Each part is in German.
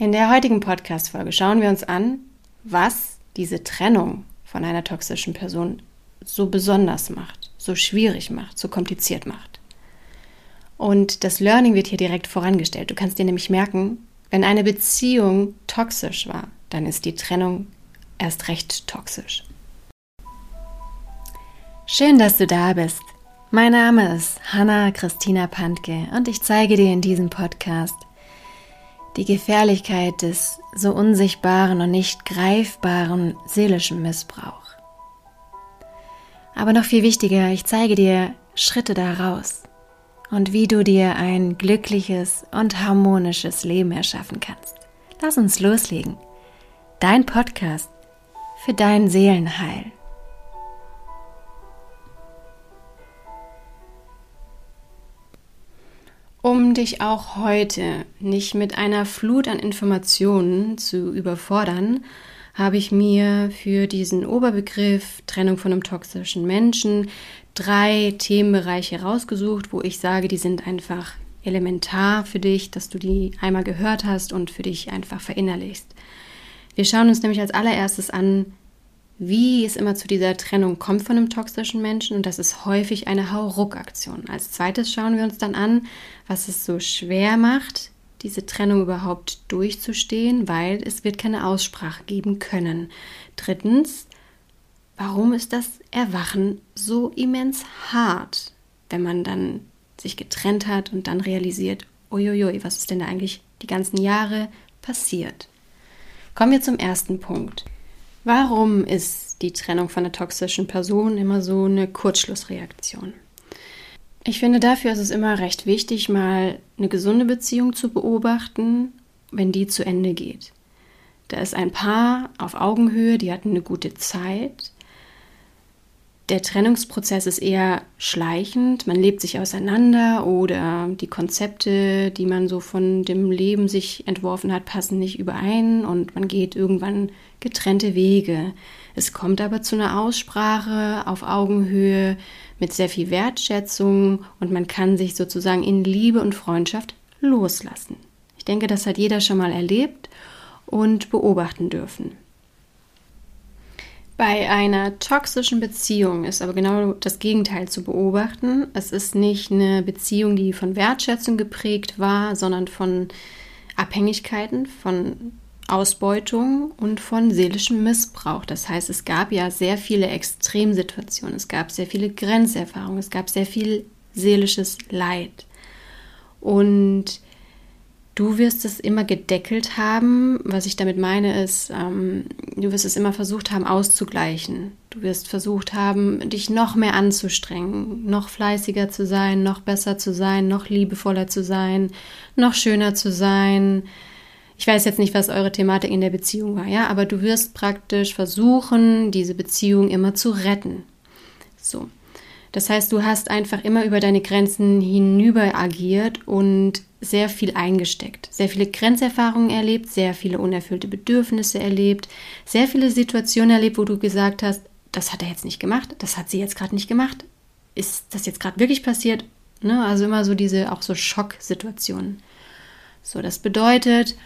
In der heutigen Podcast-Folge schauen wir uns an, was diese Trennung von einer toxischen Person so besonders macht, so schwierig macht, so kompliziert macht. Und das Learning wird hier direkt vorangestellt. Du kannst dir nämlich merken, wenn eine Beziehung toxisch war, dann ist die Trennung erst recht toxisch. Schön, dass du da bist. Mein Name ist Hanna Christina Pantke und ich zeige dir in diesem Podcast, die Gefährlichkeit des so unsichtbaren und nicht greifbaren seelischen Missbrauchs. Aber noch viel wichtiger, ich zeige dir Schritte daraus und wie du dir ein glückliches und harmonisches Leben erschaffen kannst. Lass uns loslegen. Dein Podcast für dein Seelenheil. Um dich auch heute nicht mit einer Flut an Informationen zu überfordern, habe ich mir für diesen Oberbegriff Trennung von einem toxischen Menschen drei Themenbereiche rausgesucht, wo ich sage, die sind einfach elementar für dich, dass du die einmal gehört hast und für dich einfach verinnerlichst. Wir schauen uns nämlich als allererstes an, wie es immer zu dieser Trennung kommt von einem toxischen Menschen und das ist häufig eine Hauruck-Aktion. Als zweites schauen wir uns dann an, was es so schwer macht, diese Trennung überhaupt durchzustehen, weil es wird keine Aussprache geben können. Drittens, warum ist das Erwachen so immens hart, wenn man dann sich getrennt hat und dann realisiert, uiuiui, was ist denn da eigentlich die ganzen Jahre passiert? Kommen wir zum ersten Punkt. Warum ist die Trennung von einer toxischen Person immer so eine Kurzschlussreaktion? Ich finde, dafür ist es immer recht wichtig, mal eine gesunde Beziehung zu beobachten, wenn die zu Ende geht. Da ist ein Paar auf Augenhöhe, die hatten eine gute Zeit, der Trennungsprozess ist eher schleichend, man lebt sich auseinander oder die Konzepte, die man so von dem Leben sich entworfen hat, passen nicht überein und man geht irgendwann getrennte Wege. Es kommt aber zu einer Aussprache auf Augenhöhe mit sehr viel Wertschätzung und man kann sich sozusagen in Liebe und Freundschaft loslassen. Ich denke, das hat jeder schon mal erlebt und beobachten dürfen. Bei einer toxischen Beziehung ist aber genau das Gegenteil zu beobachten. Es ist nicht eine Beziehung, die von Wertschätzung geprägt war, sondern von Abhängigkeiten, von Ausbeutung und von seelischem Missbrauch. Das heißt, es gab ja sehr viele Extremsituationen, es gab sehr viele Grenzerfahrungen, es gab sehr viel seelisches Leid. Und Du wirst es immer gedeckelt haben. Was ich damit meine, ist, ähm, du wirst es immer versucht haben auszugleichen. Du wirst versucht haben, dich noch mehr anzustrengen, noch fleißiger zu sein, noch besser zu sein, noch liebevoller zu sein, noch schöner zu sein. Ich weiß jetzt nicht, was eure Thematik in der Beziehung war, ja, aber du wirst praktisch versuchen, diese Beziehung immer zu retten. So. Das heißt, du hast einfach immer über deine Grenzen hinüber agiert und sehr viel eingesteckt, sehr viele Grenzerfahrungen erlebt, sehr viele unerfüllte Bedürfnisse erlebt, sehr viele Situationen erlebt, wo du gesagt hast, das hat er jetzt nicht gemacht, das hat sie jetzt gerade nicht gemacht. Ist das jetzt gerade wirklich passiert? Ne? Also immer so diese auch so Schocksituationen. So, das bedeutet,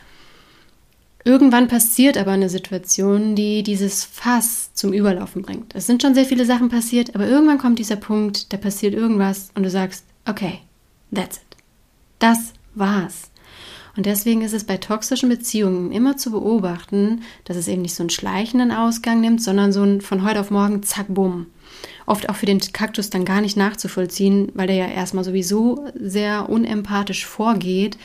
irgendwann passiert aber eine Situation, die dieses Fass zum Überlaufen bringt. Es sind schon sehr viele Sachen passiert, aber irgendwann kommt dieser Punkt, da passiert irgendwas und du sagst, okay, that's it. Das war's. Und deswegen ist es bei toxischen Beziehungen immer zu beobachten, dass es eben nicht so einen schleichenden Ausgang nimmt, sondern so ein von heute auf morgen zack, bumm. Oft auch für den Kaktus dann gar nicht nachzuvollziehen, weil der ja erstmal sowieso sehr unempathisch vorgeht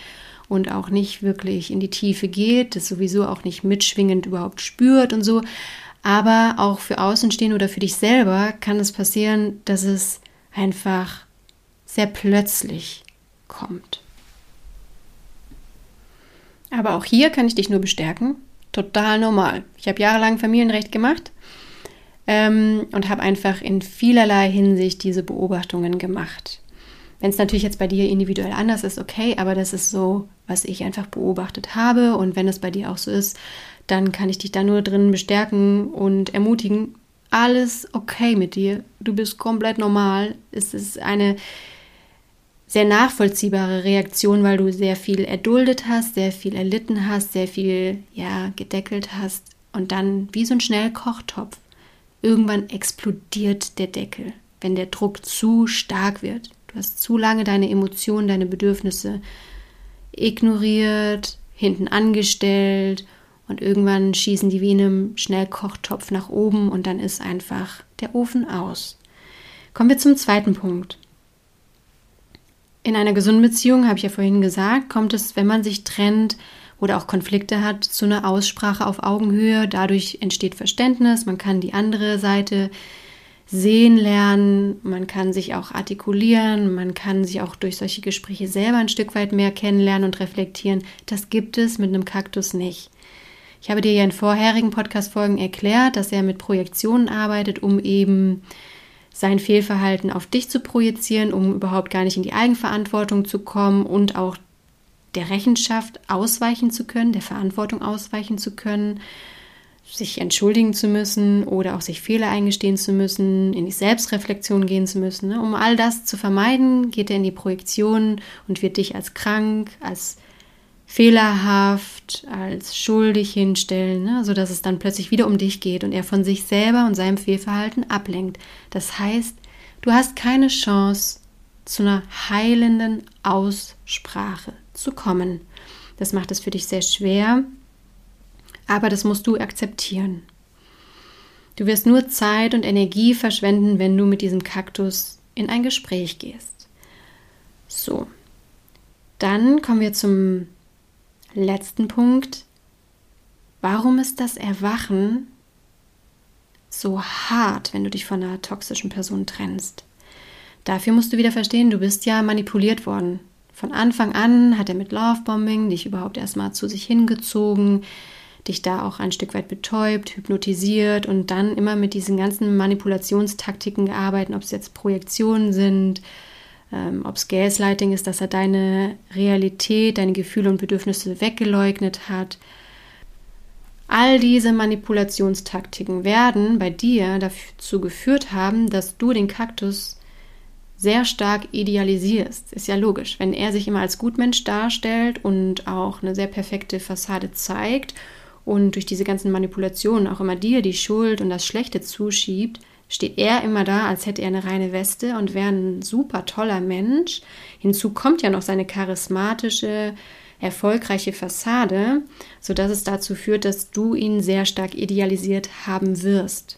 und auch nicht wirklich in die Tiefe geht, das sowieso auch nicht mitschwingend überhaupt spürt und so. Aber auch für Außenstehende oder für dich selber kann es passieren, dass es einfach sehr plötzlich kommt. Aber auch hier kann ich dich nur bestärken. Total normal. Ich habe jahrelang Familienrecht gemacht ähm, und habe einfach in vielerlei Hinsicht diese Beobachtungen gemacht. Wenn es natürlich jetzt bei dir individuell anders ist, okay, aber das ist so, was ich einfach beobachtet habe. Und wenn es bei dir auch so ist, dann kann ich dich da nur drin bestärken und ermutigen. Alles okay mit dir. Du bist komplett normal. Es ist eine sehr nachvollziehbare Reaktion, weil du sehr viel erduldet hast, sehr viel erlitten hast, sehr viel ja gedeckelt hast und dann wie so ein Schnellkochtopf irgendwann explodiert der Deckel, wenn der Druck zu stark wird. Hast zu lange deine Emotionen, deine Bedürfnisse ignoriert, hinten angestellt und irgendwann schießen die wie in einem Schnellkochtopf nach oben und dann ist einfach der Ofen aus. Kommen wir zum zweiten Punkt. In einer gesunden Beziehung, habe ich ja vorhin gesagt, kommt es, wenn man sich trennt oder auch Konflikte hat, zu einer Aussprache auf Augenhöhe. Dadurch entsteht Verständnis, man kann die andere Seite sehen lernen, man kann sich auch artikulieren, man kann sich auch durch solche Gespräche selber ein Stück weit mehr kennenlernen und reflektieren. Das gibt es mit einem Kaktus nicht. Ich habe dir ja in vorherigen Podcast-Folgen erklärt, dass er mit Projektionen arbeitet, um eben sein Fehlverhalten auf dich zu projizieren, um überhaupt gar nicht in die Eigenverantwortung zu kommen und auch der Rechenschaft ausweichen zu können, der Verantwortung ausweichen zu können, sich entschuldigen zu müssen oder auch sich Fehler eingestehen zu müssen, in die Selbstreflexion gehen zu müssen. Ne? Um all das zu vermeiden, geht er in die Projektion und wird dich als krank, als fehlerhaft, als schuldig hinstellen, ne? sodass es dann plötzlich wieder um dich geht und er von sich selber und seinem Fehlverhalten ablenkt. Das heißt, du hast keine Chance zu einer heilenden Aussprache zu kommen. Das macht es für dich sehr schwer, aber das musst du akzeptieren. Du wirst nur Zeit und Energie verschwenden, wenn du mit diesem Kaktus in ein Gespräch gehst. So, dann kommen wir zum letzten Punkt. Warum ist das Erwachen so hart, wenn du dich von einer toxischen Person trennst? Dafür musst du wieder verstehen, du bist ja manipuliert worden. Von Anfang an hat er mit Lovebombing dich überhaupt erstmal zu sich hingezogen, dich da auch ein Stück weit betäubt, hypnotisiert und dann immer mit diesen ganzen Manipulationstaktiken gearbeitet, ob es jetzt Projektionen sind, ähm, ob es Gaslighting ist, dass er deine Realität, deine Gefühle und Bedürfnisse weggeleugnet hat. All diese Manipulationstaktiken werden bei dir dazu geführt haben, dass du den Kaktus sehr stark idealisierst. Ist ja logisch, wenn er sich immer als Gutmensch darstellt und auch eine sehr perfekte Fassade zeigt und durch diese ganzen Manipulationen auch immer dir die Schuld und das Schlechte zuschiebt, steht er immer da, als hätte er eine reine Weste und wäre ein super toller Mensch. Hinzu kommt ja noch seine charismatische, erfolgreiche Fassade, sodass es dazu führt, dass du ihn sehr stark idealisiert haben wirst.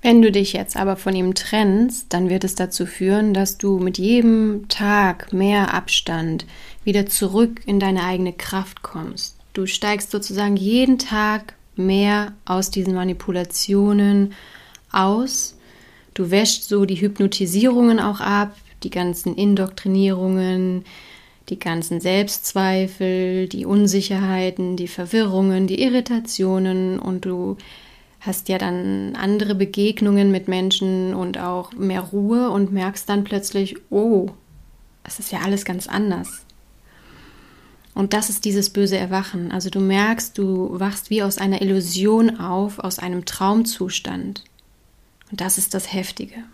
Wenn du dich jetzt aber von ihm trennst, dann wird es dazu führen, dass du mit jedem Tag mehr Abstand wieder zurück in deine eigene Kraft kommst. Du steigst sozusagen jeden Tag mehr aus diesen Manipulationen aus. Du wäschst so die Hypnotisierungen auch ab, die ganzen Indoktrinierungen, die ganzen Selbstzweifel, die Unsicherheiten, die Verwirrungen, die Irritationen und du hast ja dann andere Begegnungen mit Menschen und auch mehr Ruhe und merkst dann plötzlich, oh, es ist ja alles ganz anders. Und das ist dieses böse Erwachen. Also du merkst, du wachst wie aus einer Illusion auf, aus einem Traumzustand. Und das ist das Heftige.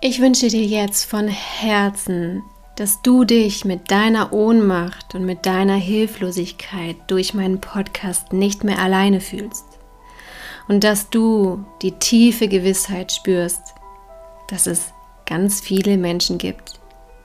Ich wünsche dir jetzt von Herzen, dass du dich mit deiner Ohnmacht und mit deiner Hilflosigkeit durch meinen Podcast nicht mehr alleine fühlst. Und dass du die tiefe Gewissheit spürst, dass es ganz viele Menschen gibt,